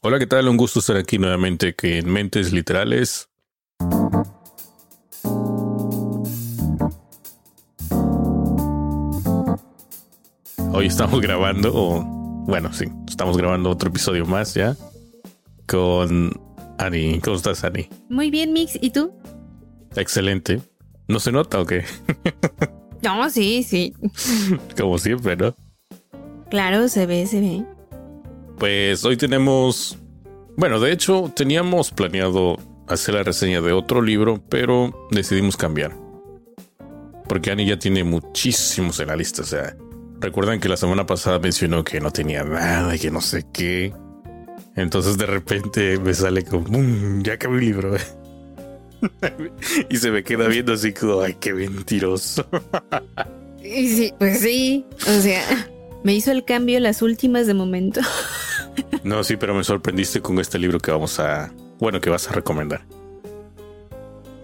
Hola, ¿qué tal? Un gusto estar aquí nuevamente que en Mentes Literales. Hoy estamos grabando, o bueno, sí, estamos grabando otro episodio más ya con Ani. ¿Cómo estás, Ani? Muy bien, Mix. ¿Y tú? Excelente. ¿No se nota o qué? No, sí, sí. Como siempre, ¿no? Claro, se ve, se ve. Pues hoy tenemos. Bueno, de hecho, teníamos planeado hacer la reseña de otro libro, pero decidimos cambiar. Porque Ani ya tiene muchísimos en la lista. O sea, recuerdan que la semana pasada mencionó que no tenía nada y que no sé qué. Entonces de repente me sale como, "Mm, ya acabé el libro. y se me queda viendo así como, ay, qué mentiroso. Y sí, pues sí. O sea, me hizo el cambio las últimas de momento. No, sí, pero me sorprendiste con este libro que vamos a. Bueno, que vas a recomendar.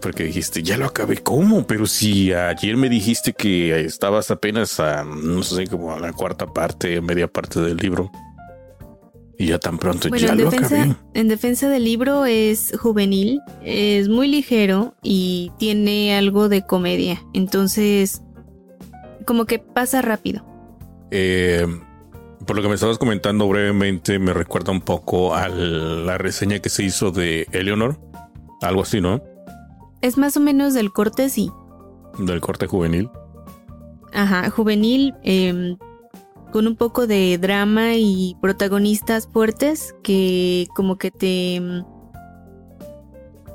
Porque dijiste, ya lo acabé. ¿Cómo? Pero si ayer me dijiste que estabas apenas a, no sé, como a la cuarta parte, media parte del libro. Y ya tan pronto, Bueno, ya en lo acabé. en defensa del libro es juvenil, es muy ligero y tiene algo de comedia. Entonces, como que pasa rápido. Eh, por lo que me estabas comentando brevemente, me recuerda un poco a la reseña que se hizo de Eleanor. Algo así, ¿no? Es más o menos del corte, sí. Del corte juvenil. Ajá, juvenil, em, con un poco de drama y protagonistas fuertes que como que te... em,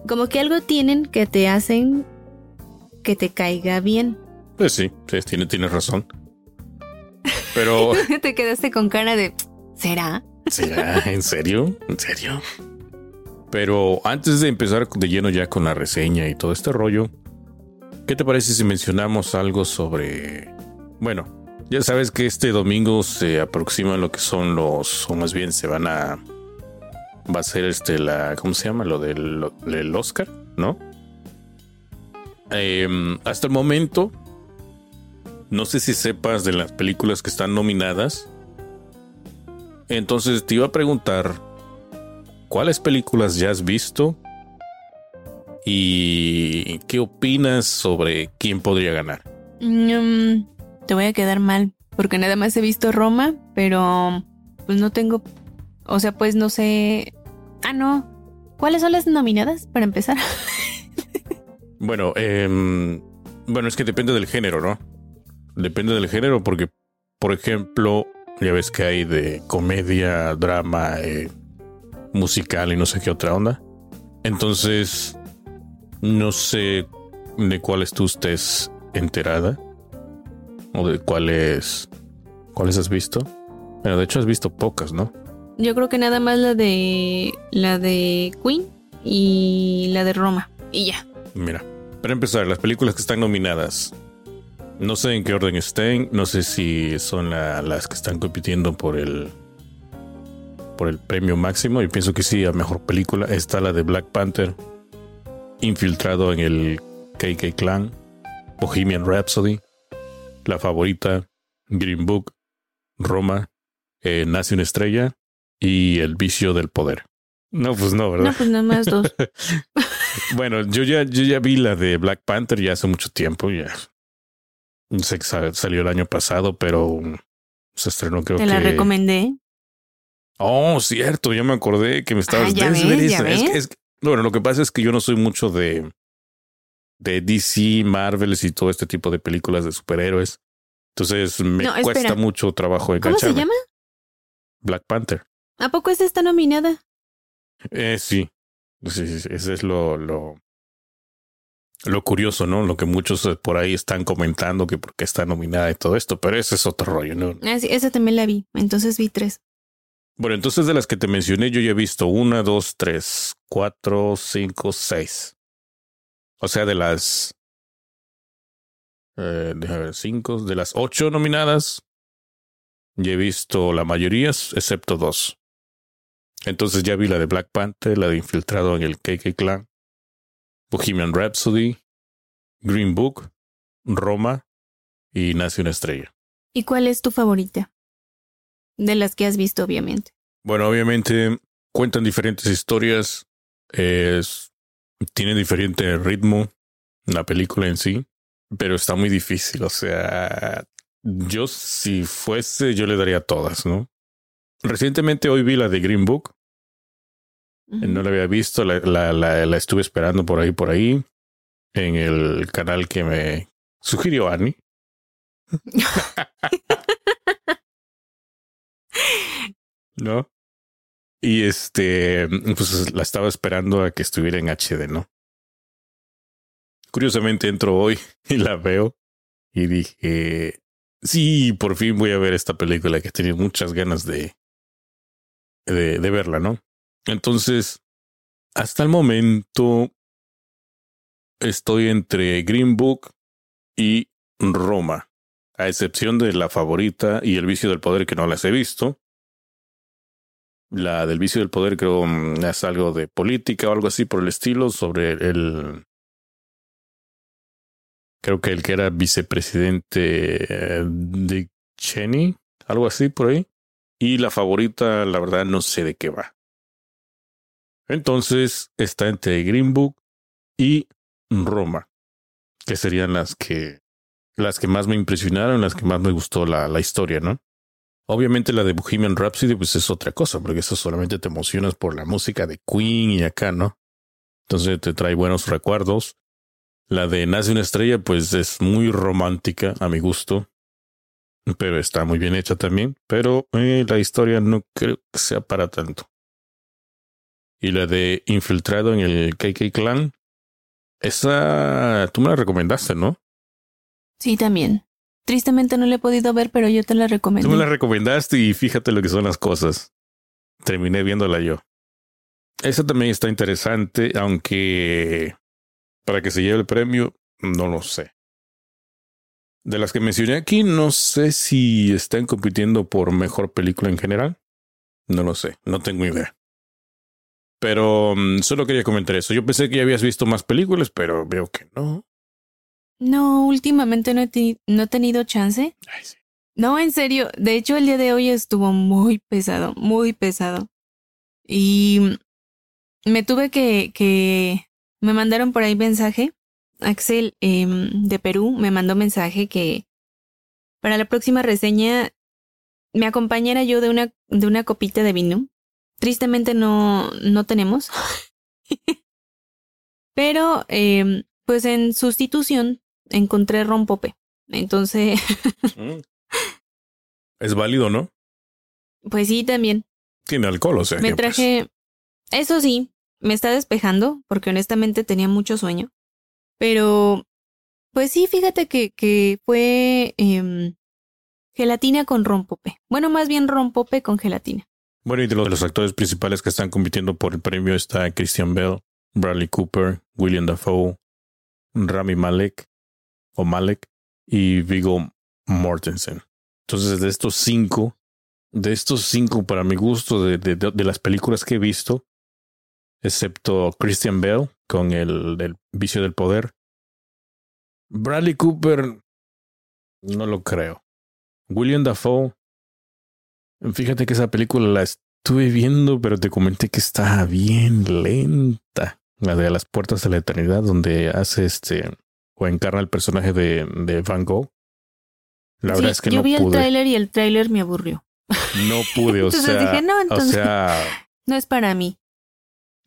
Como que algo tienen que te hacen que te caiga bien. Pues sí, sí, tiene, tienes razón. Pero, te quedaste con cara de... ¿Será? ¿será? ¿En serio? ¿En serio? Pero antes de empezar de lleno ya con la reseña y todo este rollo, ¿qué te parece si mencionamos algo sobre... Bueno, ya sabes que este domingo se aproxima lo que son los, o más bien se van a... Va a ser este, la... ¿Cómo se llama? Lo del, lo- Oscar, ¿no? Em, hasta el momento, no sé si sepas de las películas que están nominadas. Entonces te iba a preguntar, ¿cuáles películas ya has visto? ¿Y qué opinas sobre quién podría ganar? Mm, te voy a quedar mal, porque nada más he visto Roma, pero pues no tengo... O sea, pues no sé... Ah, no. ¿Cuáles son las nominadas para empezar? Bueno, em, bueno, es que depende del género, ¿no? Depende del género porque, por ejemplo, ya ves que hay de comedia, drama, eh, musical y no sé qué otra onda. Entonces, no sé de cuáles tú estés enterada o de cuáles, cuáles has visto. Bueno, de hecho has visto pocas, ¿no? Yo creo que nada más la de... La de Queen y la de Roma. Y ya. Mira, para empezar, las películas que están nominadas. No sé en qué orden estén, no sé si son la- las que están compitiendo por el por el premio máximo. Y pienso que sí, a mejor película está la de Black Panther, Infiltrado en el KK Clan, Bohemian Rhapsody, La Favorita, Green Book, Roma, eh, Nace una estrella y El vicio del poder. No, pues no, ¿verdad? No, pues nada más dos. Bueno, yo ya, yo ya vi la de Black Panther ya hace mucho tiempo, ya. No sé que sa- salió el año pasado, pero se estrenó creo Te que. la recomendé. Oh, cierto, ya me acordé que me estabas Ah, ya Ves, ves, es es bueno, lo que pasa es que yo no soy mucho de de DC, Marvels y todo este tipo de películas de superhéroes. Entonces me No, cuesta espera. mucho trabajo ¿Cómo se engancharme. llama? Black Panther. ¿A poco esta está nominada? Eh, sí. Sí, sí, sí, Ese es lo, lo, lo curioso, ¿no? Lo que muchos eh, por ahí están comentando que porque está nominada y todo esto, pero ese es otro rollo, ¿no? Ah, sí, esa también la vi. Entonces vi tres. Bueno, entonces de las que te mencioné, yo ya he visto una, dos, tres, cuatro, cinco, seis. O sea, de las. Eh, déjame ver, cinco, de las ocho nominadas, ya he visto la mayoría, excepto dos. Entonces ya vi la de Black Panther, la de Infiltrado en el KK Clan, Bohemian Rhapsody, Green Book, Roma y Nace una estrella. ¿Y cuál es tu favorita? De las que has visto, obviamente. Bueno, obviamente cuentan diferentes historias, es, tiene diferente ritmo la película en sí, pero está muy difícil. O sea, yo si fuese, yo le daría todas, ¿no? Recientemente hoy vi la de Green Book. No la había visto, la, la, la, la estuve esperando por ahí, por ahí, en el canal que me sugirió Annie. ¿No? Y este, pues la estaba esperando a que estuviera en HD, ¿no? Curiosamente entro hoy y la veo y dije, sí, por fin voy a ver esta película que tenía muchas ganas de, de, de verla, ¿no? Entonces, hasta el momento estoy entre Green Book y Roma, a excepción de la favorita y el vicio del poder que no las he visto. La del vicio del poder creo mm, es algo de política o algo así por el estilo sobre el... Creo que el que era vicepresidente de Cheney, algo así por ahí. Y la favorita, la verdad, no sé de qué va. Entonces está entre Green Book y Roma, que serían las que las que más me impresionaron, las que más me gustó la, la historia, ¿no? Obviamente la de Bohemian Rhapsody pues es otra cosa, porque eso solamente te emocionas por la música de Queen y acá, ¿no? Entonces te trae buenos recuerdos. La de Nace una estrella pues es muy romántica a mi gusto, pero está muy bien hecha también, pero eh, la historia no creo que sea para tanto. Y la de Infiltrado en el KK Clan, esa tú me la recomendaste, ¿no? Sí, también. Tristemente no la he podido ver, pero yo te la recomendé. Tú me la recomendaste y fíjate lo que son las cosas. Terminé viéndola yo. Esa también está interesante, aunque para que se lleve el premio, no lo sé. De las que mencioné aquí, no sé si están compitiendo por mejor película en general. No lo sé, no tengo idea. Pero um, solo quería comentar eso. Yo pensé que ya habías visto más películas, pero veo que no. No, últimamente no he, no he tenido chance. Ay, sí. No, en serio. De hecho, el día de hoy estuvo muy pesado, muy pesado. Y me tuve que, que, me mandaron por ahí mensaje. Axel eh, de Perú me mandó mensaje que para la próxima reseña me acompañara yo de una, de una copita de vino. Tristemente no, no tenemos. Pero, eh, pues en sustitución encontré rompope. Entonces. Mm. Es válido, ¿no? Pues sí, también. Tiene alcohol, o sea. Me que, pues, traje. Eso sí, me está despejando, porque honestamente tenía mucho sueño. Pero. Pues sí, fíjate que, que fue em, gelatina con rompope. Bueno, más bien rompope con gelatina. Bueno, y de los, de los actores principales que están compitiendo por el premio está Christian Bell, Bradley Cooper, William Dafoe, Rami Malek o Malek y Vigo Mortensen. Entonces, de estos cinco, de estos cinco, para mi gusto, de, de, de las películas que he visto, excepto Christian Bell con el del vicio del poder, Bradley Cooper, no lo creo. William Dafoe, fíjate que esa película la estuve viendo, pero te comenté que está bien lenta. La de las puertas de la eternidad, donde hace este o encarna el personaje de, de Van Gogh. La Sí, verdad es que yo no vi el tráiler y el tráiler me aburrió. No pude, o Entonces sea. dije, no, o entonces- sea, No es para mí.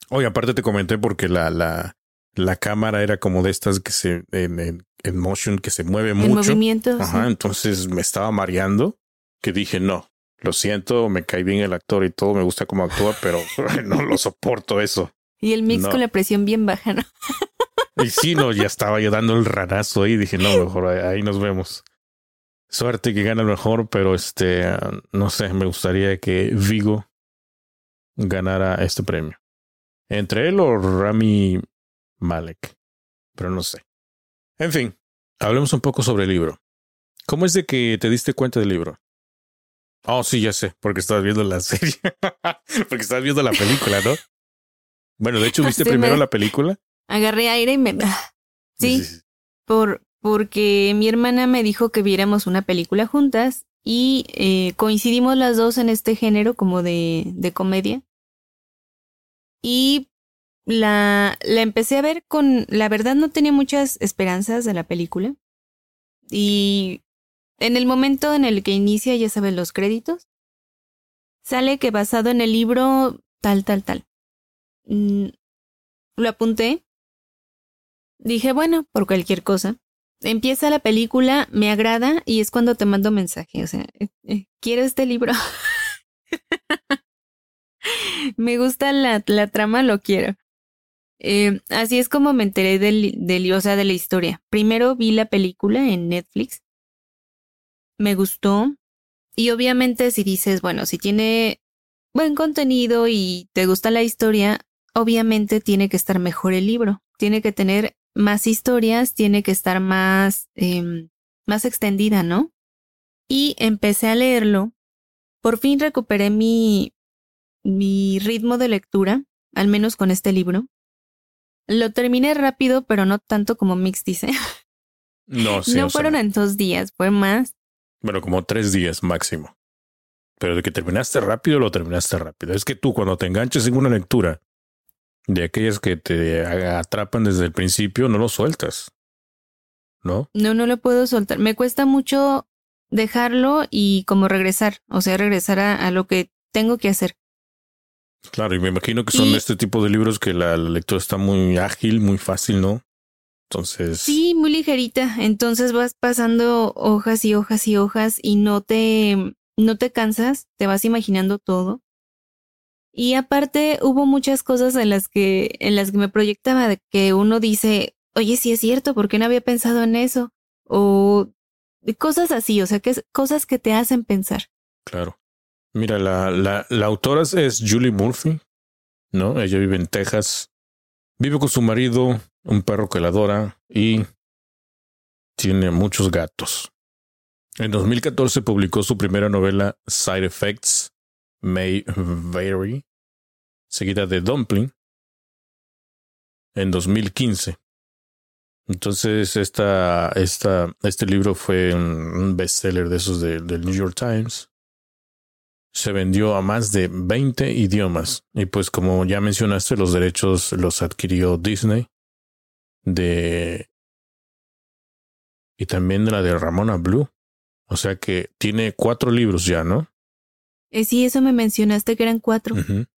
oye, aparte te comenté porque la, la, la cámara era como de estas que se, en, en, en motion, que se mueve El mucho. movimiento. sí. Ajá, entonces me estaba mareando que dije, no, lo siento, me cae bien el actor y todo, me gusta cómo actúa, pero no lo soporto eso. Y el mix No. con la presión bien baja, ¿no? Y sí, no, ya estaba yo dando el ranazo ahí, dije, no, mejor ahí, ahí nos vemos. Suerte que gana el mejor, pero este, no sé, me gustaría que Vigo ganara este premio. Entre él o Rami Malek, pero no sé. En fin, hablemos un poco sobre el libro. ¿Cómo es de que te diste cuenta del libro? Oh, sí, ya sé, porque estabas viendo la serie. porque estabas viendo la película, ¿no? Bueno, de hecho, ¿viste primero me- la película? Agarré aire y me... Sí, por, porque mi hermana me dijo que viéramos una película juntas y eh, coincidimos las dos en este género como de, de comedia. y la, la empecé a ver con, la verdad no tenía muchas esperanzas de la película. Y en el momento en el que inicia, ya sabes, los créditos, sale que basado en el libro tal, tal, tal. Mm, lo apunté. Dije, bueno, por cualquier cosa. Empieza la película, me agrada y es cuando te mando mensaje. O sea, eh, eh, quiero este libro. me gusta la, la, trama, lo quiero. Eh, así es como me enteré del, del, o sea, de la historia. Primero vi la película en Netflix. Me gustó. Y obviamente si dices, bueno, si tiene buen contenido y te gusta la historia, obviamente tiene que estar mejor el libro. Tiene que tener más historias, tiene que estar más, eh, más extendida, ¿no? Y empecé a leerlo. Por fin recuperé mi, mi ritmo de lectura, al menos con este libro. Lo terminé rápido, pero no tanto como Mix dice. No, sí, no fueron en dos días, fue más. Bueno, como tres días máximo. Pero de que terminaste rápido, lo terminaste rápido. Es que tú cuando te enganches en una lectura de aquellas que te atrapan desde el principio, no lo sueltas. ¿No? No, no lo puedo soltar. Me cuesta mucho dejarlo y como regresar, o sea, regresar a, a lo que tengo que hacer. Claro, y me imagino que son y, este tipo de libros que la, la, lectura está muy ágil, muy fácil, ¿no? Entonces. Sí, muy ligerita. Entonces vas pasando hojas y hojas y hojas y no te, no te cansas, te vas imaginando todo. Y aparte hubo muchas cosas en las que, en las que me proyectaba de que uno dice, oye, sí es cierto, ¿por qué no había pensado en eso? O cosas así, o sea, que cosas que te hacen pensar. Claro. Mira, la, la, la autora es Julie Murphy, ¿no? Ella vive en Texas. Vive con su marido, un perro que la adora y tiene muchos gatos. En 2014 publicó su primera novela Side Effects May Vary, seguida de Dumpling, en 2015. Entonces, esta, este libro fue un bestseller de esos de, del New York Times se vendió a más de 20 idiomas. Y pues como ya mencionaste, los derechos los adquirió Disney. De... Y también de la de Ramona Blue. O sea que tiene cuatro libros ya, ¿no? Eh, sí, eso me mencionaste que eran cuatro. Uh -huh.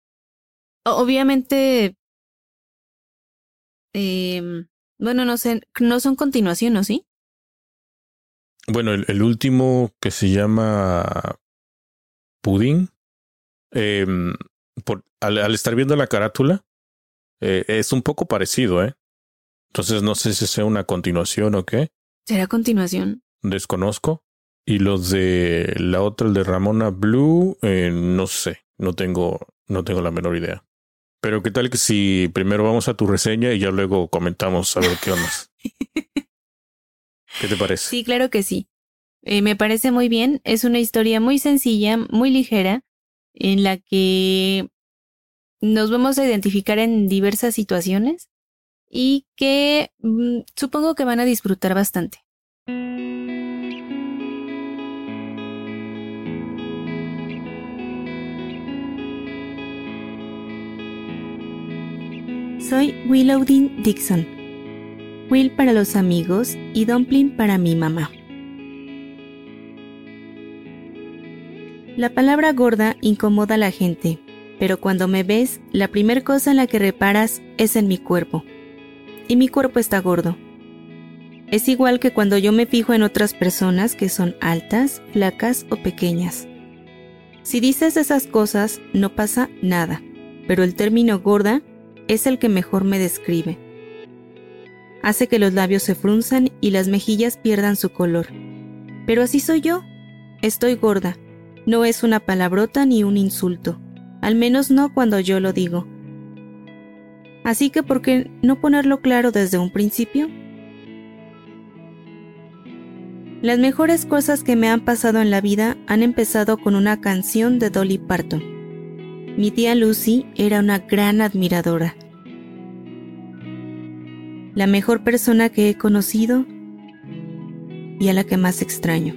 Obviamente... Eh, bueno, no sé, no son continuación, ¿no? ¿Sí? Bueno, el, el último que se llama Pudding, eh, por, al, al, estar viendo la carátula, eh, es un poco parecido, ¿eh? Entonces no sé si sea una continuación o qué. ¿Será continuación? Desconozco. Y los de la otra, el de Ramona Blue, eh, no sé, no tengo, no tengo la menor idea. Pero qué tal que si primero vamos a tu reseña y ya luego comentamos a ver qué onda. ¿Qué te parece? Sí, claro que sí. Eh, me parece muy bien. Es una historia muy sencilla, muy ligera, en la que nos vamos a identificar en diversas situaciones y que mmm, supongo que van a disfrutar bastante. Soy Willowdin Dixon. Will para los amigos y Dumpling para mi mamá. La palabra gorda incomoda a la gente, pero cuando me ves, la primera cosa en la que reparas es en mi cuerpo. Y mi cuerpo está gordo. Es igual que cuando yo me fijo en otras personas que son altas, flacas o pequeñas. Si dices esas cosas, no pasa nada, pero el término gorda es el que mejor me describe. Hace que los labios se frunzan y las mejillas pierdan su color. Pero así soy yo. Estoy gorda no es una palabrota ni un insulto, al menos no cuando yo lo digo. Así que, ¿por qué no ponerlo claro desde un principio? Las mejores cosas que me han pasado en la vida han empezado con una canción de Dolly Parton. Mi tía Lucy era una gran admiradora. La mejor persona que he conocido y a la que más extraño.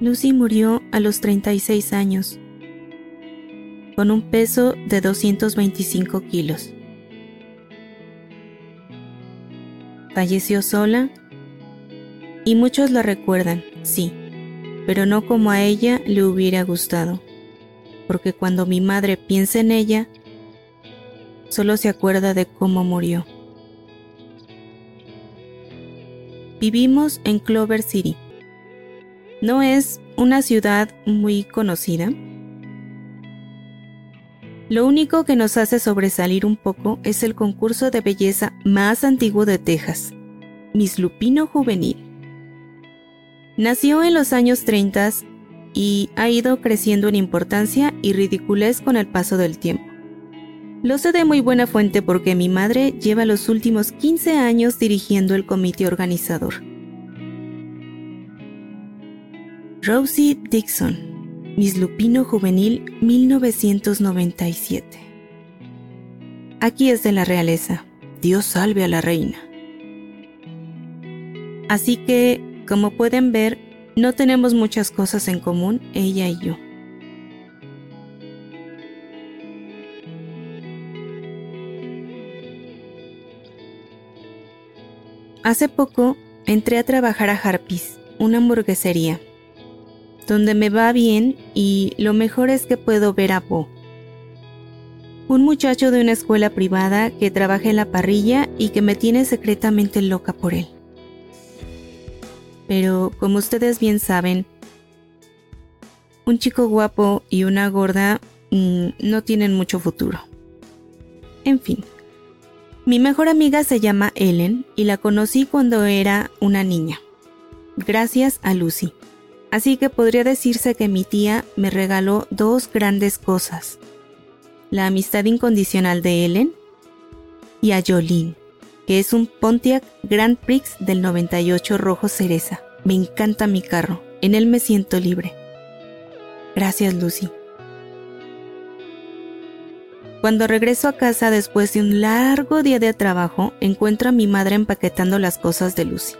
Lucy murió a los 36 años. Con un peso de 225 kilos. Falleció sola y muchos la recuerdan, sí, pero no como a ella le hubiera gustado, porque cuando mi madre piensa en ella, solo se acuerda de cómo murió. Vivimos en Clover City. No es una ciudad muy conocida. Lo único que nos hace sobresalir un poco es el concurso de belleza más antiguo de Texas, Miss Lupino Juvenil. Nació en los años 30 y ha ido creciendo en importancia y ridiculez con el paso del tiempo. Lo sé de muy buena fuente porque mi madre lleva los últimos 15 años dirigiendo el comité organizador. Rosie Dixon, Miss Lupino Juvenil 1997. Aquí es de la realeza. Dios salve a la reina. Así que, como pueden ver, no tenemos muchas cosas en común ella y yo. Hace poco entré a trabajar a Harpis, una hamburguesería, donde me va bien y lo mejor es que puedo ver a Bo, un muchacho de una escuela privada que trabaja en la parrilla y que me tiene secretamente loca por él. Pero, como ustedes bien saben, un chico guapo y una gorda mm, no tienen mucho futuro. En fin. Mi mejor amiga se llama Ellen y la conocí cuando era una niña, gracias a Lucy. Así que podría decirse que mi tía me regaló dos grandes cosas. La amistad incondicional de Ellen y a Jolene, que es un Pontiac Grand Prix del 98 rojo cereza. Me encanta mi carro, en él me siento libre. Gracias Lucy. Cuando regreso a casa después de un largo día de trabajo, encuentro a mi madre empaquetando las cosas de Lucy.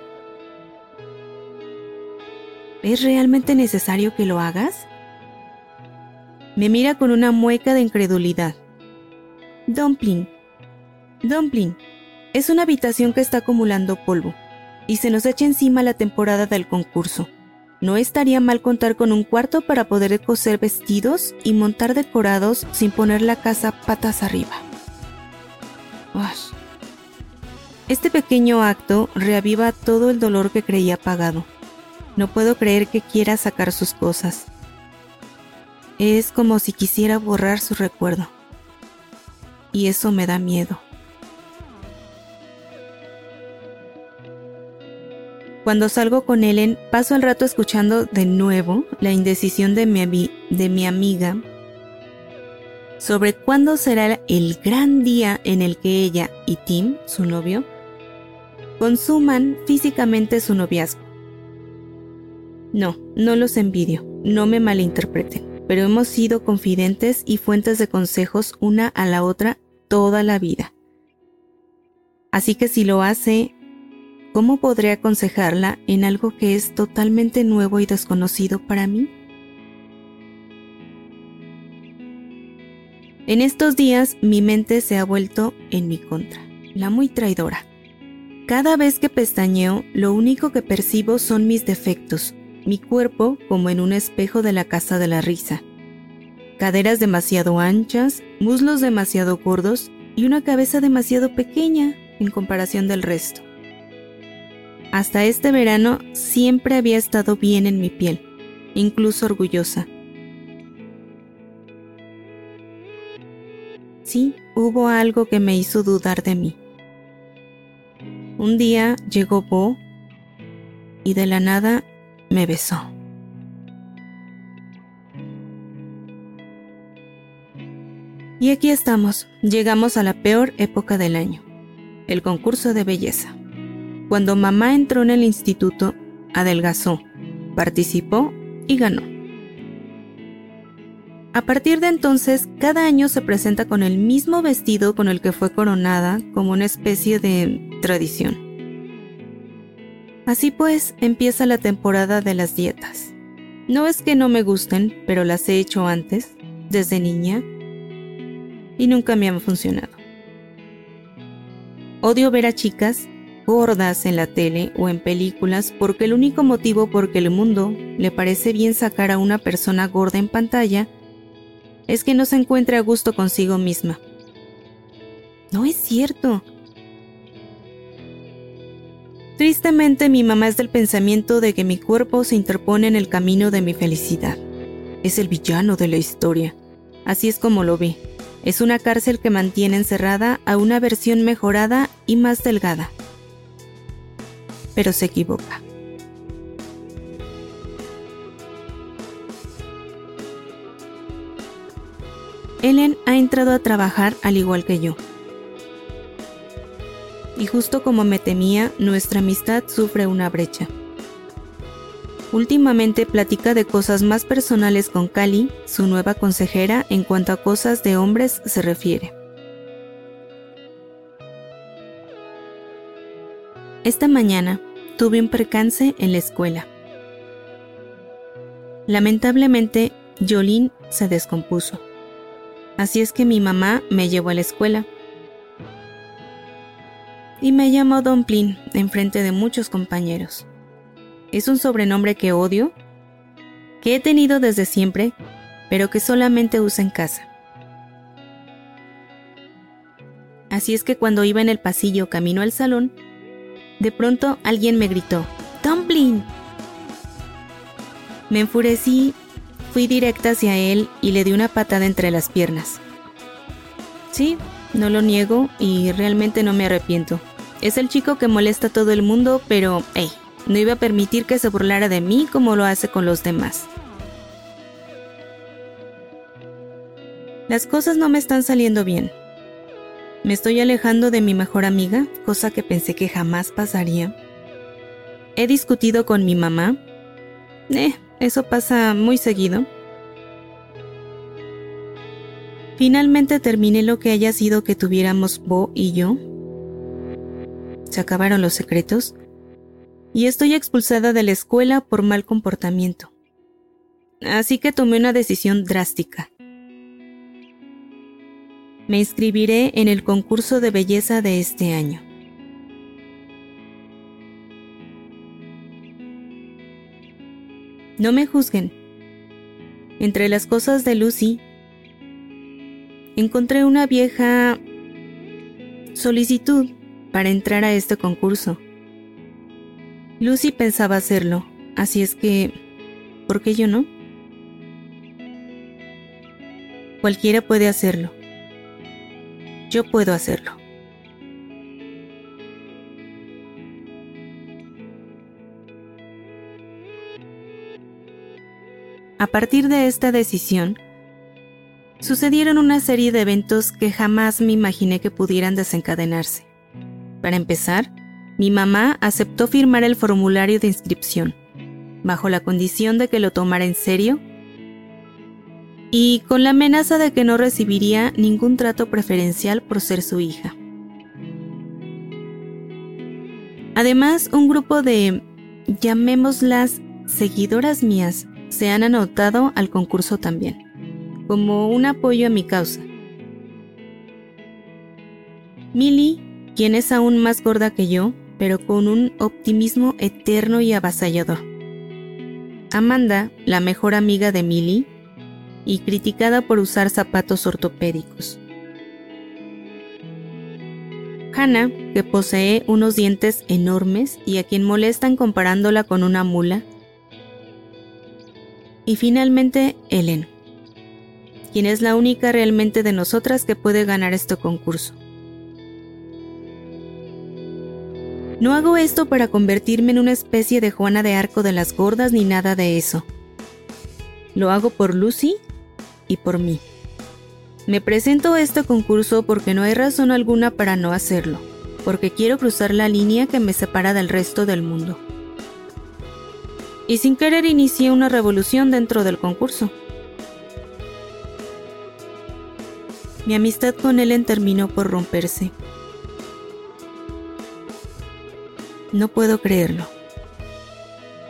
¿Es realmente necesario que lo hagas? Me mira con una mueca de incredulidad. Dumpling. Dumpling. Es una habitación que está acumulando polvo y se nos echa encima la temporada del concurso. No estaría mal contar con un cuarto para poder coser vestidos y montar decorados sin poner la casa patas arriba. Este pequeño acto reaviva todo el dolor que creía apagado. No puedo creer que quiera sacar sus cosas. Es como si quisiera borrar su recuerdo. Y eso me da miedo. Cuando salgo con Ellen, paso el rato escuchando de nuevo la indecisión de mi, de mi amiga sobre cuándo será el gran día en el que ella y Tim, su novio, consuman físicamente su noviazgo. No, no los envidio, no me malinterpreten, pero hemos sido confidentes y fuentes de consejos una a la otra toda la vida. Así que si lo hace, ¿Cómo podré aconsejarla en algo que es totalmente nuevo y desconocido para mí? En estos días mi mente se ha vuelto en mi contra, la muy traidora. Cada vez que pestañeo, lo único que percibo son mis defectos, mi cuerpo como en un espejo de la casa de la risa. Caderas demasiado anchas, muslos demasiado gordos y una cabeza demasiado pequeña en comparación del resto. Hasta este verano siempre había estado bien en mi piel, incluso orgullosa. Sí, hubo algo que me hizo dudar de mí. Un día llegó Bo y de la nada me besó. Y aquí estamos, llegamos a la peor época del año, el concurso de belleza. Cuando mamá entró en el instituto, adelgazó, participó y ganó. A partir de entonces, cada año se presenta con el mismo vestido con el que fue coronada como una especie de tradición. Así pues, empieza la temporada de las dietas. No es que no me gusten, pero las he hecho antes, desde niña, y nunca me han funcionado. Odio ver a chicas gordas en la tele o en películas porque el único motivo por que el mundo le parece bien sacar a una persona gorda en pantalla es que no se encuentre a gusto consigo misma. No es cierto. Tristemente mi mamá es del pensamiento de que mi cuerpo se interpone en el camino de mi felicidad. Es el villano de la historia. Así es como lo ve. Es una cárcel que mantiene encerrada a una versión mejorada y más delgada. Pero se equivoca. Ellen ha entrado a trabajar al igual que yo y justo como me temía, nuestra amistad sufre una brecha. Últimamente platica de cosas más personales con Cali, su nueva consejera, en cuanto a cosas de hombres se refiere. Esta mañana tuve un percance en la escuela. Lamentablemente, Jolín se descompuso. Así es que mi mamá me llevó a la escuela y me llamo Dumpling en frente de muchos compañeros. Es un sobrenombre que odio, que he tenido desde siempre, pero que solamente uso en casa. Así es que cuando iba en el pasillo camino al salón, de pronto alguien me gritó, Dumpling. Me enfurecí, fui directa hacia él y le di una patada entre las piernas. Sí, no lo niego y realmente no me arrepiento. Es el chico que molesta a todo el mundo, pero, hey, no iba a permitir que se burlara de mí como lo hace con los demás. Las cosas no me están saliendo bien. Me estoy alejando de mi mejor amiga, cosa que pensé que jamás pasaría. He discutido con mi mamá. Eh, eso pasa muy seguido. Finalmente terminé lo que haya sido que tuviéramos Bo y yo. Se acabaron los secretos y estoy expulsada de la escuela por mal comportamiento. Así que tomé una decisión drástica. Me inscribiré en el concurso de belleza de este año. No me juzguen. Entre las cosas de Lucy encontré una vieja solicitud para entrar a este concurso. Lucy pensaba hacerlo, así es que, ¿por qué yo no? Cualquiera puede hacerlo. Yo puedo hacerlo. A partir de esta decisión, sucedieron una serie de eventos que jamás me imaginé que pudieran desencadenarse. Para empezar, mi mamá aceptó firmar el formulario de inscripción, bajo la condición de que lo tomara en serio y con la amenaza de que no recibiría ningún trato preferencial por ser su hija. Además, un grupo de, llamémoslas, seguidoras mías, se han anotado al concurso también como un apoyo a mi causa. Millie, quien es aún más gorda que yo, pero con un optimismo eterno y avasallador. Amanda, la mejor amiga de Millie, y criticada por usar zapatos ortopédicos. Hannah, que posee unos dientes enormes y a quien molestan comparándola con una mula. Y finalmente, Ellen quien es la única realmente de nosotras que puede ganar este concurso. No hago esto para convertirme en una especie de Juana de Arco de las gordas ni nada de eso. Lo hago por Lucy y por mí. Me presento a este concurso porque no hay razón alguna para no hacerlo, porque quiero cruzar la línea que me separa del resto del mundo. Y sin querer inicié una revolución dentro del concurso. Mi amistad con Ellen terminó por romperse. No puedo creerlo.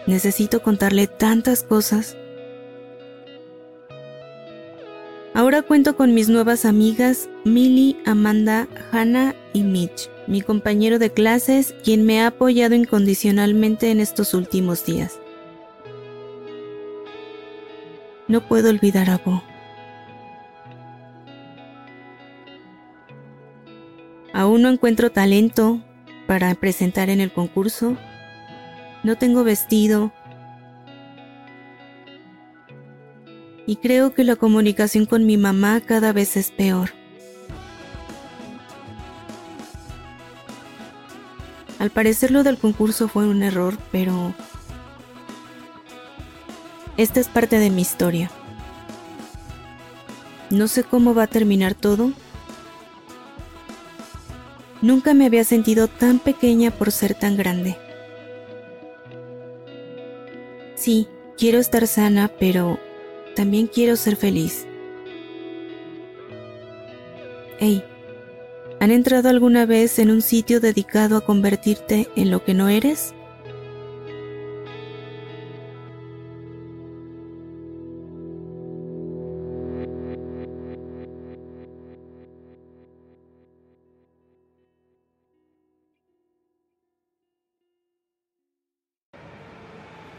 Necesito contarle tantas cosas. Ahora cuento con mis nuevas amigas Millie, Amanda, Hannah y Mitch, mi compañero de clases, quien me ha apoyado incondicionalmente en estos últimos días. No puedo olvidar a Bo. Aún no encuentro talento para presentar en el concurso. No tengo vestido. Y creo que la comunicación con mi mamá cada vez es peor. Al parecer lo del concurso fue un error, pero... Esta es parte de mi historia. No sé cómo va a terminar todo, Nunca me había sentido tan pequeña por ser tan grande. Sí, quiero estar sana, pero también quiero ser feliz. Hey, ¿han entrado alguna vez en un sitio dedicado a convertirte en lo que no eres?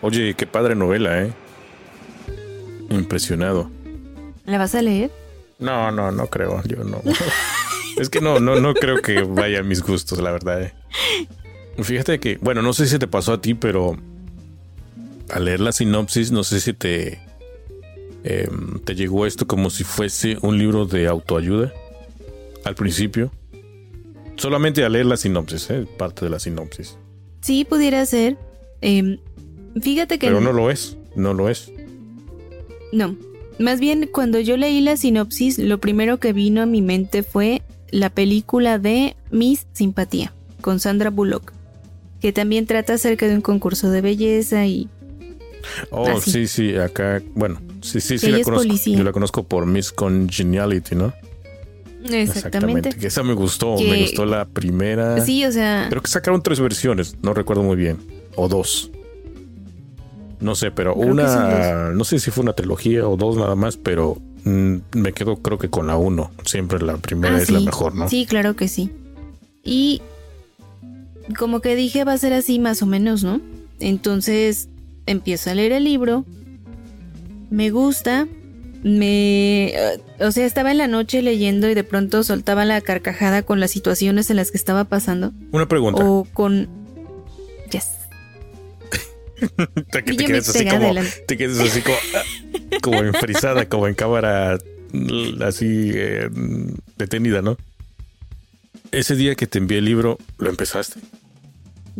Oye, qué padre novela, ¿eh? Impresionado. ¿La vas a leer? No, no, no creo. Yo no. es que no, no, no creo que vaya a mis gustos, la verdad. ¿eh? Fíjate que, bueno, no sé si te pasó a ti, pero al leer la sinopsis, no sé si te, em, te llegó esto como si fuese un libro de autoayuda al principio. Solamente al leer la sinopsis, ¿eh? parte de la sinopsis. Sí, pudiera ser. Eh, Fíjate que... Pero no lo es, no lo es. No, más bien cuando yo leí la sinopsis, lo primero que vino a mi mente fue la película de Miss Simpatía, con Sandra Bullock, que también trata acerca de un concurso de belleza y... Oh, sí, sí, acá, bueno, sí, sí, sí, la conozco. Yo la conozco por Miss Congeniality, ¿no? Exactamente. Que esa me gustó, me gustó la primera. Sí, o sea. Pero que sacaron tres versiones, no recuerdo muy bien. O dos. No sé, pero una, no sé si fue una trilogía o dos nada más, pero mm, me quedo creo que con la uno. Siempre la primera ah, es la mejor, ¿no? Sí, claro que sí. Y como que dije va a ser así más o menos, ¿no? Entonces empiezo a leer el libro, me gusta, me... Eh, o sea, estaba en la noche leyendo y de pronto soltaba la carcajada con las situaciones en las que estaba pasando. Una pregunta. O con... Yes. te, quedas así como, te quedas así como, como enfrisada, como en cámara así eh, detenida, ¿no? Ese día que te envié el libro, ¿lo empezaste?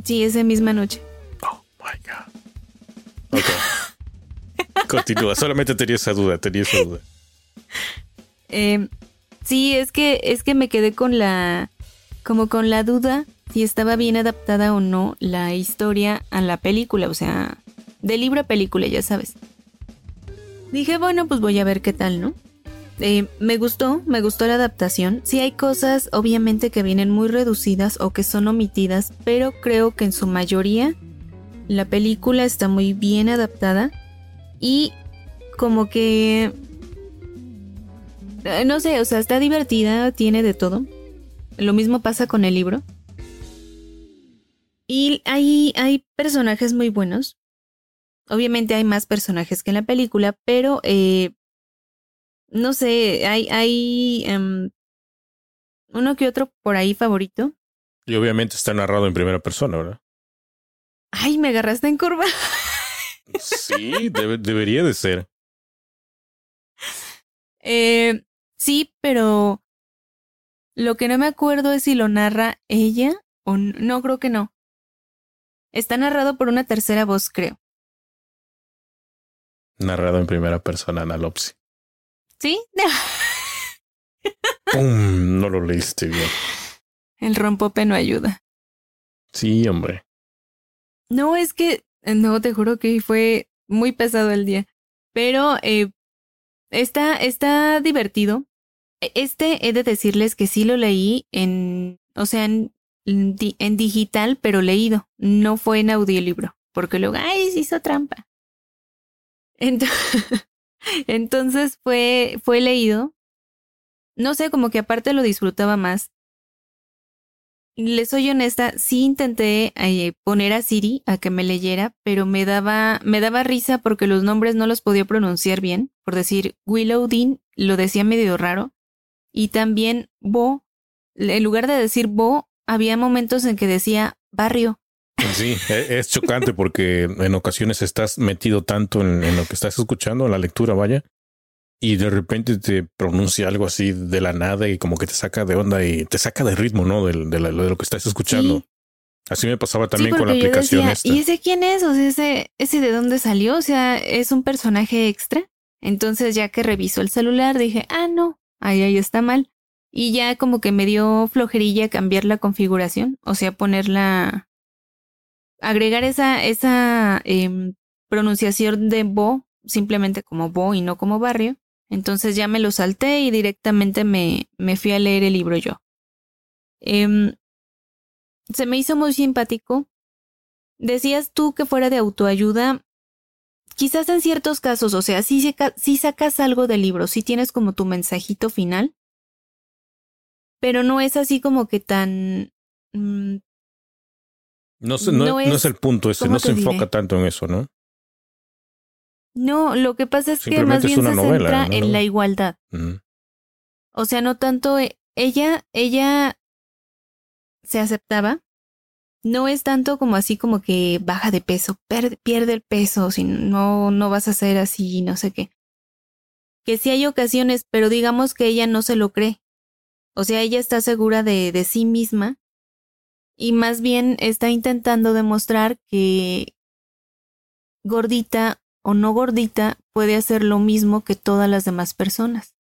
Sí, esa misma noche. Oh my God. Ok. Continúa, solamente tenía esa duda, tenía esa duda. Eh, sí, es que, es que me quedé con la. como con la duda si estaba bien adaptada o no la historia a la película, o sea, de libro a película, ya sabes. Dije, bueno, pues voy a ver qué tal, ¿no? Eh, me gustó, me gustó la adaptación. Sí hay cosas, obviamente, que vienen muy reducidas o que son omitidas, pero creo que en su mayoría la película está muy bien adaptada y como que... Eh, no sé, o sea, está divertida, tiene de todo. Lo mismo pasa con el libro. Y hay, hay personajes muy buenos. Obviamente hay más personajes que en la película, pero eh, no sé, hay, hay em, uno que otro por ahí favorito. Y obviamente está narrado en primera persona, ¿verdad? Ay, me agarraste en curva. Sí, debería de ser. Eh, sí, pero lo que no me acuerdo es si lo narra ella o no creo que no. Está narrado por una tercera voz, creo. Narrado en primera persona, Analopsi. ¿Sí? ¡Pum! No lo leíste bien. El rompope no ayuda. Sí, hombre. No, es que. No, te juro que fue muy pesado el día. Pero eh, está, está divertido. E, este he de decirles que sí lo leí en. O sea, en en digital, pero leído. No fue en audiolibro, porque luego, ay, se hizo trampa. Entonces, fue, fue leído no sé, como que aparte lo disfrutaba más. Le soy honesta, sí intenté eh, poner a Siri a que me leyera, pero me daba, me daba risa porque los nombres no los podía pronunciar bien. Por decir, Willow Dean lo decía medio raro. Y también Bo, en lugar de decir Bo, había momentos en que decía barrio. Sí, e, es chocante porque en ocasiones estás metido tanto en, lo que estás escuchando, en la lectura, vaya, y de repente te pronuncia algo así de la nada y como que te saca de onda y te saca de ritmo, ¿no? De, de, lo que estás escuchando. Así me pasaba también con la aplicación esta. ¿Y ese quién es? O sea, ese, ese de dónde salió? O sea, es un personaje extra. Entonces, ya que revisó el celular, dije, ah, no, ahí, ahí está mal. Y ya como que me dio flojerilla cambiar la configuración, o sea, ponerla, agregar esa, esa eh, pronunciación de Bo simplemente como Bo y no como barrio. Entonces ya me lo salté y directamente me, me fui a leer el libro yo. Eh, se me hizo muy simpático. Decías tú que fuera de autoayuda. Quizás en ciertos casos, o sea, si, si sacas algo del libro, si tienes como tu mensajito final, pero no es así como que tan... Mm, no, no, es, el punto ese, no se enfoca tanto en eso, ¿no? No, lo que pasa es que más bien se centra en la igualdad. O sea, no tanto e, ella, ella se aceptaba. No es tanto como así como que baja de peso, pierde el peso, si no, no vas a ser así, no sé qué. Que sí hay ocasiones, pero digamos que ella no se lo cree. O sea, ella está segura de, de sí misma y más bien está intentando demostrar que gordita o no gordita puede hacer lo mismo que todas las demás personas.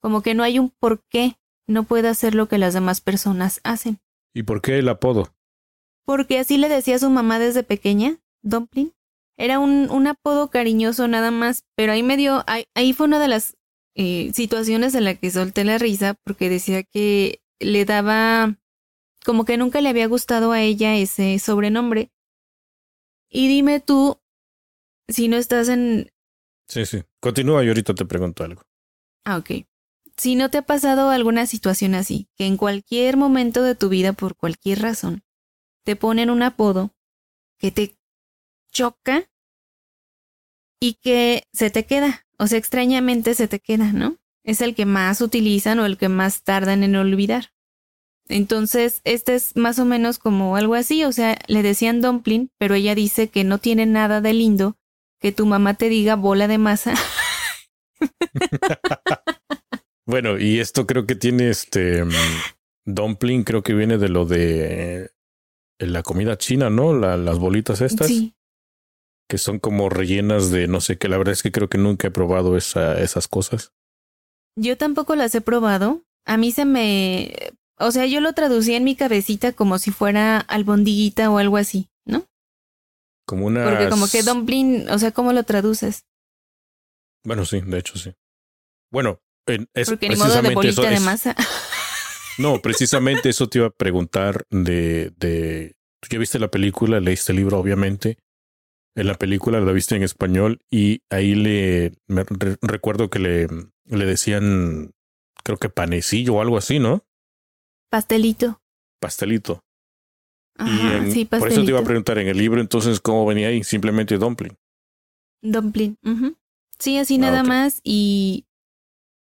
Como que no hay un por qué no puede hacer lo que las demás personas hacen. ¿Y por qué el apodo? Porque así le decía a su mamá desde pequeña, Dumpling. Era un, un apodo cariñoso nada más, pero ahí me dio, ahí, ahí fue una de las eh, situaciones en la que solté la risa porque decía que le daba como que nunca le había gustado a ella ese sobrenombre. Y dime tú si no estás en... Sí, sí. Continúa y ahorita te pregunto algo. Ah, ok. Si no te ha pasado alguna situación así, que en cualquier momento de tu vida, por cualquier razón, te ponen un apodo que te choca y que se te queda. O sea, extrañamente se te queda, ¿no? Es el que más utilizan o el que más tardan en olvidar. Entonces, este es más o menos como algo así, o sea, le decían dumpling, pero ella dice que no tiene nada de lindo que tu mamá te diga bola de masa. bueno, y esto creo que tiene este dumpling, creo que viene de lo de la comida china, ¿no? las bolitas estas. Sí que son como rellenas de no sé qué. La verdad es que creo que nunca he probado esa, esas cosas. Yo tampoco las he probado. A mí se me... O sea, yo lo traducía en mi cabecita como si fuera albondiguita o algo así, ¿no? Como una... Porque como que dumpling, o sea, ¿cómo lo traduces? Bueno, sí, de hecho sí. Bueno, es Porque ni modo de bolita de masa. No, precisamente eso te iba a preguntar de, de... Tú ya viste la película, leíste el libro, obviamente en la película, la viste en español y ahí le recuerdo que le, le decían, creo que panecillo o algo así, ¿no? Pastelito. Pastelito. y sí, pastelito. Por eso te iba a preguntar en el libro, entonces, ¿cómo venía ahí? Simplemente dumpling. Dumpling. Sí, así ah, nada más. Y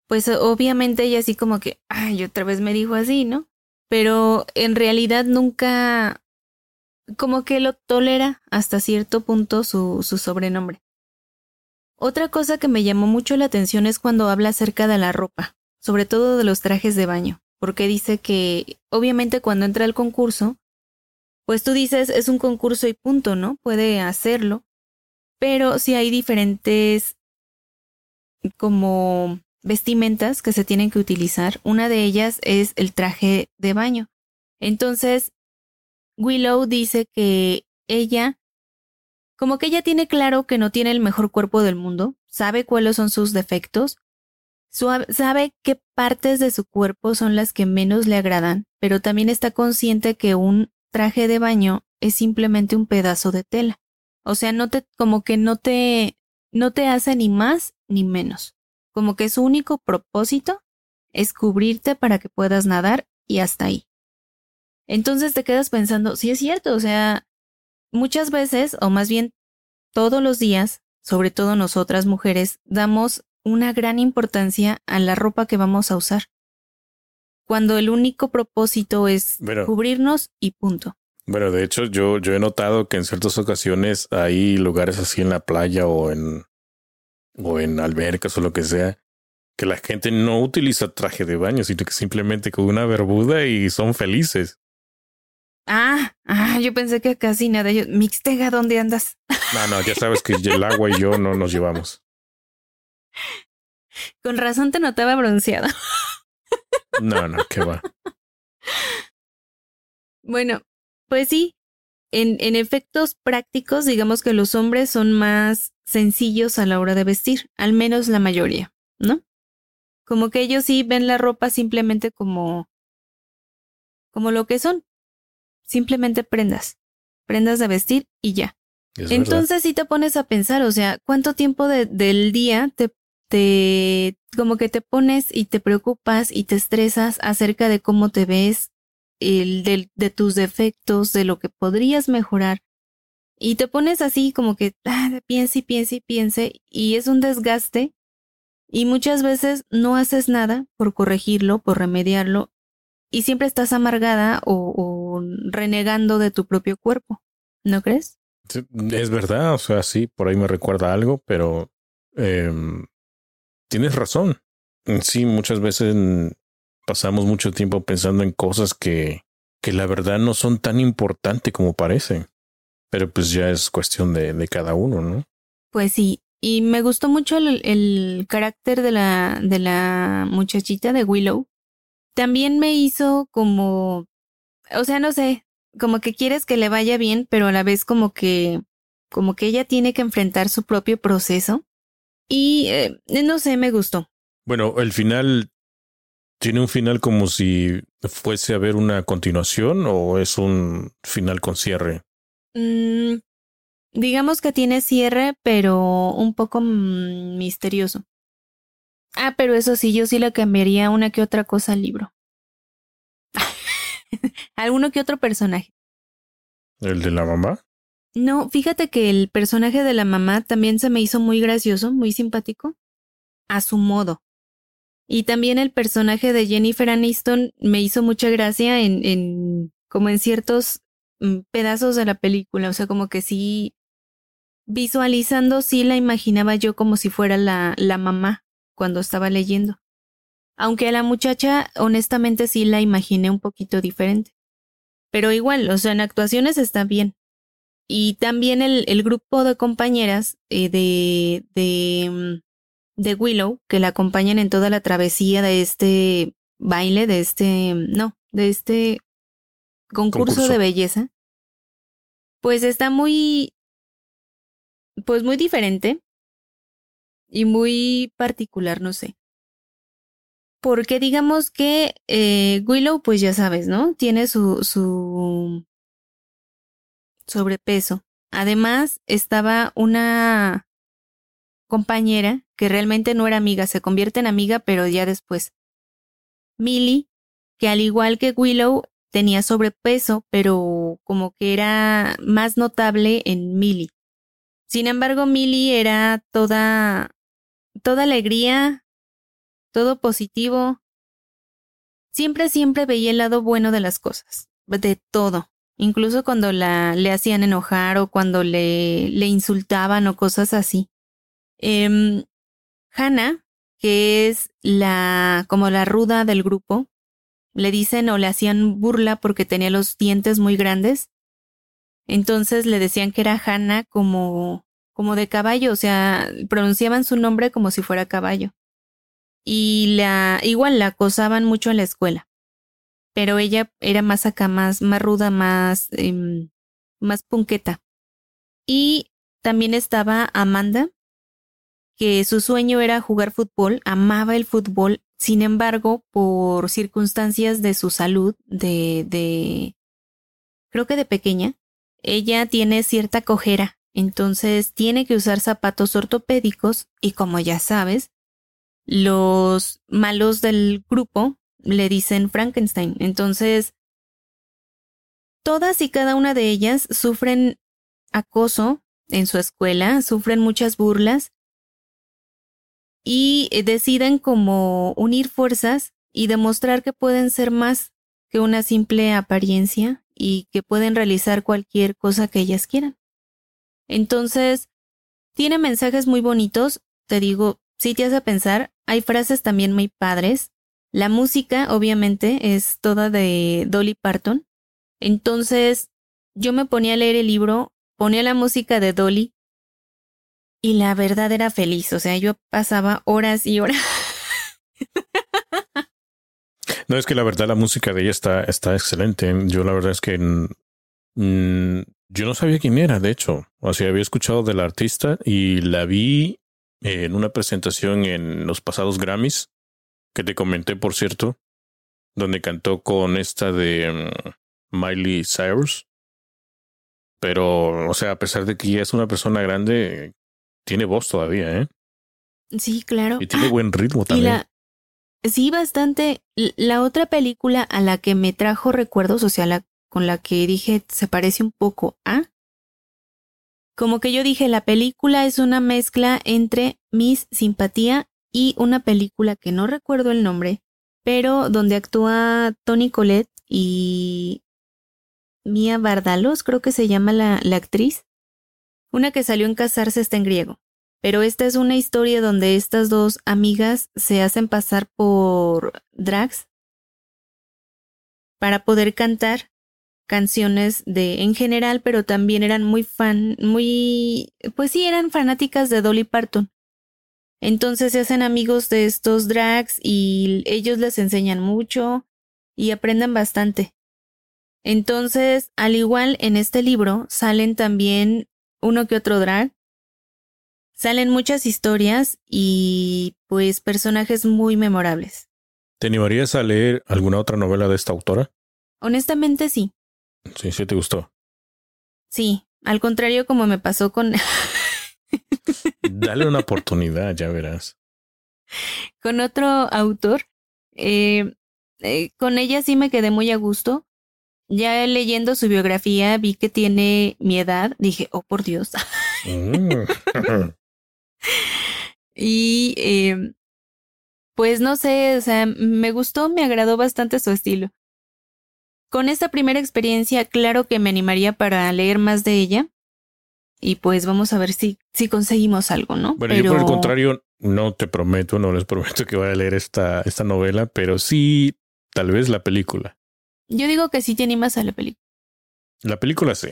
pues obviamente ella así como que, ay, otra vez me dijo así, ¿no? Pero en realidad nunca como que lo tolera hasta cierto punto su, sobrenombre. Otra cosa que me llamó mucho la atención es cuando habla acerca de la ropa, sobre todo de los trajes de baño, porque dice que obviamente cuando entra al concurso, pues tú dices es un concurso y punto, ¿no? Puede hacerlo, pero si hay diferentes como vestimentas que se tienen que utilizar. Una de ellas es el traje de baño. Entonces, Willow dice que ella, como que ella tiene claro que no tiene el mejor cuerpo del mundo, sabe cuáles son sus defectos, sabe qué partes de su cuerpo son las que menos le agradan, pero también está consciente que un traje de baño es simplemente un pedazo de tela. O sea, no te, como que no te, no te hace ni más ni menos. Como que su único propósito es cubrirte para que puedas nadar y hasta ahí. Entonces te quedas pensando, sí es cierto, o sea, muchas veces, o más bien todos los días, sobre todo nosotras mujeres, damos una gran importancia a la ropa que vamos a usar. Cuando el único propósito es cubrirnos y punto. Bueno, de hecho, yo, yo he notado que en ciertas ocasiones hay lugares así en la playa o en, o en albercas o lo que sea, que la gente no utiliza traje de baño, sino que simplemente con una bermuda y son felices. Ah, ah, yo pensé que casi nada. Yo, Mixtega, ¿dónde andas? No, no, ya sabes que el agua y yo no nos llevamos. Con razón te notaba bronceado. No, no, qué va. Bueno, pues sí. En, en efectos prácticos, digamos que los hombres son más sencillos a la hora de vestir, al menos la mayoría, ¿no? Como que ellos sí ven la ropa simplemente como como lo que son, simplemente prendas, prendas de vestir y ya. Entonces si te pones a pensar, o sea, ¿cuánto tiempo del día te, te, como que te pones y te preocupas y te estresas acerca de cómo te ves, el, de, de tus defectos, de lo que podrías mejorar? Y te pones así como que ah, piense y piense y piense y es un desgaste y muchas veces no haces nada por corregirlo, por remediarlo y siempre estás amargada o, renegando de tu propio cuerpo, ¿no crees? Es verdad, o sea, sí, por ahí me recuerda algo, pero em, tienes razón. Sí, muchas veces pasamos mucho tiempo pensando en cosas que, que la verdad no son tan importantes como parecen. Pero pues ya es cuestión de, de cada uno, ¿no? Pues sí, y me gustó mucho el, el, carácter de la, de la muchachita de Willow, también me hizo como, o sea, no sé, como que quieres que le vaya bien, pero a la vez como que, como que ella tiene que enfrentar su propio proceso. Y eh, no sé, me gustó. Bueno, el final tiene un final como si fuese a haber una continuación o es un final con cierre. Mm, digamos que tiene cierre, pero un poco misterioso. Ah, pero eso sí, yo sí le cambiaría una que otra cosa al libro. Alguno que otro personaje. ¿El de la mamá? No, fíjate que el personaje de la mamá también se me hizo muy gracioso, muy simpático, a su modo. Y también el personaje de Jennifer Aniston me hizo mucha gracia en, en como en ciertos mm, pedazos de la película, o sea, como que sí, visualizando, sí la imaginaba yo como si fuera la, la mamá cuando estaba leyendo. Aunque a la muchacha, honestamente, sí la imaginé un poquito diferente. Pero igual, o sea, en actuaciones está bien. Y también el, el grupo de compañeras eh, de, de, mm, de Willow, que la acompañan en toda la travesía de este baile, de este, no, de este concurso. de belleza, pues está muy, pues muy diferente y muy particular, no sé. Porque digamos que eh, Willow, pues ya sabes, ¿no? Tiene su, su sobrepeso. Además, estaba una compañera que realmente no era amiga, se convierte en amiga, pero ya después. Millie, que al igual que Willow, tenía sobrepeso, pero como que era más notable en Millie. Sin embargo, Millie era toda toda alegría, todo positivo. Siempre, siempre veía el lado bueno de las cosas, de todo. Incluso cuando la le hacían enojar o cuando le, le insultaban o cosas así. Eh, Hannah, que es la, como la ruda del grupo, le dicen o le hacían burla porque tenía los dientes muy grandes. Entonces le decían que era Hannah como como de caballo, o sea, pronunciaban su nombre como si fuera caballo. Y la, igual la acosaban mucho en la escuela. Pero ella era más acá, más, más ruda, más, eh, más punqueta. Y también estaba Amanda, que su sueño era jugar fútbol, amaba el fútbol, sin embargo, por circunstancias de su salud, de, de, creo que de pequeña, ella tiene cierta cojera entonces tiene que usar zapatos ortopédicos y como ya sabes, los malos del grupo le dicen Frankenstein. Entonces, todas y cada una de ellas sufren acoso en su escuela, sufren muchas burlas y deciden como unir fuerzas y demostrar que pueden ser más que una simple apariencia y que pueden realizar cualquier cosa que ellas quieran. Entonces, tiene mensajes muy bonitos, te digo, si te hace pensar, hay frases también muy padres. La música, obviamente, es toda de Dolly Parton. Entonces, yo me ponía a leer el libro, ponía la música de Dolly y la verdad era feliz. O sea, yo pasaba horas y horas. No, es que la verdad la música de ella está, está excelente. Yo la verdad es que yo no sabía quién era, de hecho. O sea, había escuchado de la artista y la vi en una presentación en los pasados Grammys, que te comenté, por cierto, donde cantó con esta de mm, Miley Cyrus. Pero, o sea, a pesar de que ella es una persona grande, tiene voz todavía, ¿eh? Sí, claro. Y tiene buen ritmo también. sí, bastante. La otra película a la que me trajo recuerdos, o sea, la con la que dije se parece un poco a, como que yo dije, la película es una mezcla entre Miss Simpatía y una película que no recuerdo el nombre, pero donde actúa Tony Colette y Mia Bardalos, creo que se llama la, la actriz. Una que salió en Casarse está en griego. Pero esta es una historia donde estas dos amigas se hacen pasar por drags para poder cantar canciones de en general, pero también eran muy fan, muy, pues sí, eran fanáticas de Dolly Parton. Entonces se hacen amigos de estos drags y ellos les enseñan mucho y aprenden bastante. Entonces, al igual en este libro, salen también uno que otro drag, salen muchas historias y pues personajes muy memorables. ¿Te animarías a leer alguna otra novela de esta autora? Honestamente sí. Sí, sí te gustó. Sí, al contrario como me pasó con... Dale una oportunidad, ya verás. Con otro autor, eh, eh, con ella sí me quedé muy a gusto. Ya leyendo su biografía vi que tiene mi edad. Dije, oh por Dios. Mm. y eh, pues no sé, o sea, me gustó, me agradó bastante su estilo. Con esta primera experiencia, claro que me animaría para leer más de ella. Y pues vamos a ver si, si conseguimos algo, ¿no? Bueno, yo por el contrario, no te prometo, no les prometo que vaya a leer esta, esta novela, pero sí, tal vez la película. Yo digo que sí te animas a la película. La película sí.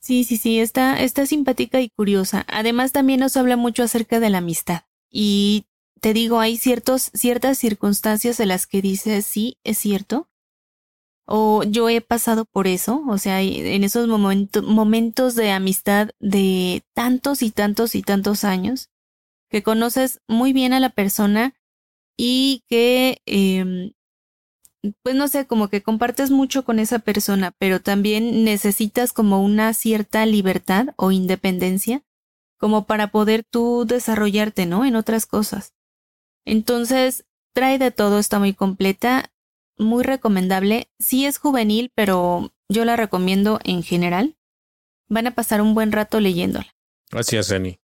Sí, sí, sí, está, está simpática y curiosa. Además, también nos habla mucho acerca de la amistad. Y te digo, hay ciertos, ciertas circunstancias en las que dices, sí, es cierto, o yo he pasado por eso, o sea, en esos momentos de amistad de tantos y tantos y tantos años, que conoces muy bien a la persona y que, eh, pues no sé, como que compartes mucho con esa persona, pero también necesitas como una cierta libertad o independencia como para poder tú desarrollarte, ¿no? En otras cosas. Entonces, trae de todo, está muy completa muy recomendable. Sí es juvenil, pero yo la recomiendo en general. Van a pasar un buen rato leyéndola. Gracias, Ani.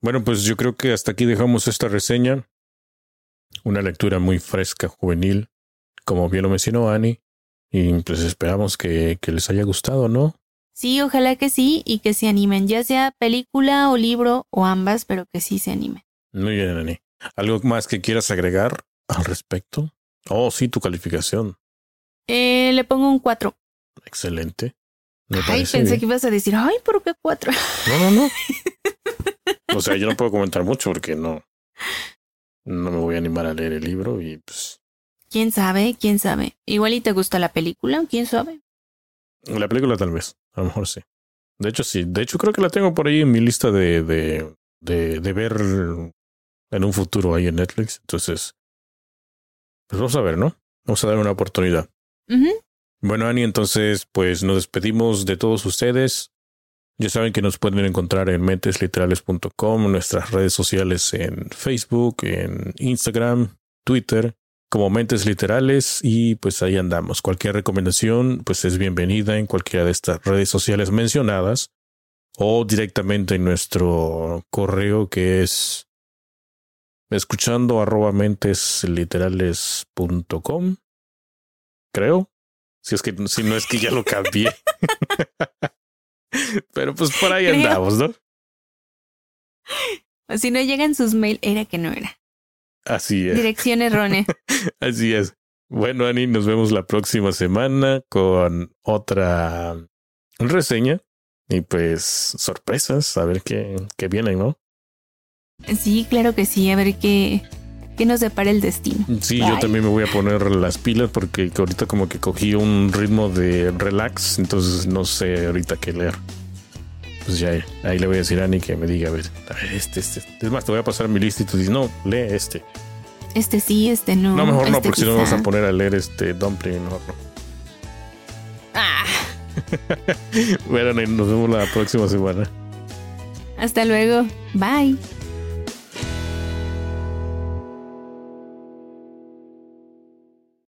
Bueno, pues yo creo que hasta aquí dejamos esta reseña. Una lectura muy fresca, juvenil, como bien lo mencionó Ani. Y pues esperamos que, que les haya gustado, ¿no? Sí, ojalá que sí y que se animen, ya sea película o libro o ambas, pero que sí se animen. Muy bien, Ani. ¿Algo más que quieras agregar al respecto? Oh, sí, tu calificación. Eh, le pongo un 4. Excelente. ay, pensé que ibas a decir, ay, ¿por qué 4? No, no, no. o sea, yo no puedo comentar mucho porque no. No me voy a animar a leer el libro y pues. Quién sabe, quién sabe. Igual y te gusta la película, quién sabe. La película tal vez, a lo mejor sí. De hecho, sí. De hecho, creo que la tengo por ahí en mi lista de, de, de, de ver en un futuro ahí en Netflix. Entonces, pues vamos a ver, ¿no? Vamos a dar una oportunidad. Bueno, Ani, entonces, pues nos despedimos de todos ustedes. Ya saben que nos pueden encontrar en mentesliterales.com, nuestras redes sociales en Facebook, en Instagram, Twitter, como Mentes Literales y pues ahí andamos. Cualquier recomendación pues es bienvenida en cualquiera de estas redes sociales mencionadas o directamente en nuestro correo que es escuchando arroba mentesliterales.com creo. Si es que si no es que ya lo cambié. Pero pues por ahí andamos, ¿no? Si no llegan sus mails, era que no era. Así es. Dirección errónea. Así es. Bueno, Ani, nos vemos la próxima semana con otra reseña y pues sorpresas, a ver qué, qué vienen, ¿no? Sí, claro que sí, a ver qué, qué nos depara el destino. Sí, yo también me voy a poner las pilas porque ahorita como que cogí un ritmo de relax, entonces no sé ahorita qué leer. Pues ya ahí le voy a decir a Ani que me diga, a ver, a ver, este, este. Es más, te voy a pasar mi lista y tú dices, no, lee este. Este sí, este no. No, mejor no, este porque si no vamos a poner a leer este Dumpling, mejor no. Ah, Bueno, nos vemos la próxima semana. hasta luego. Bye.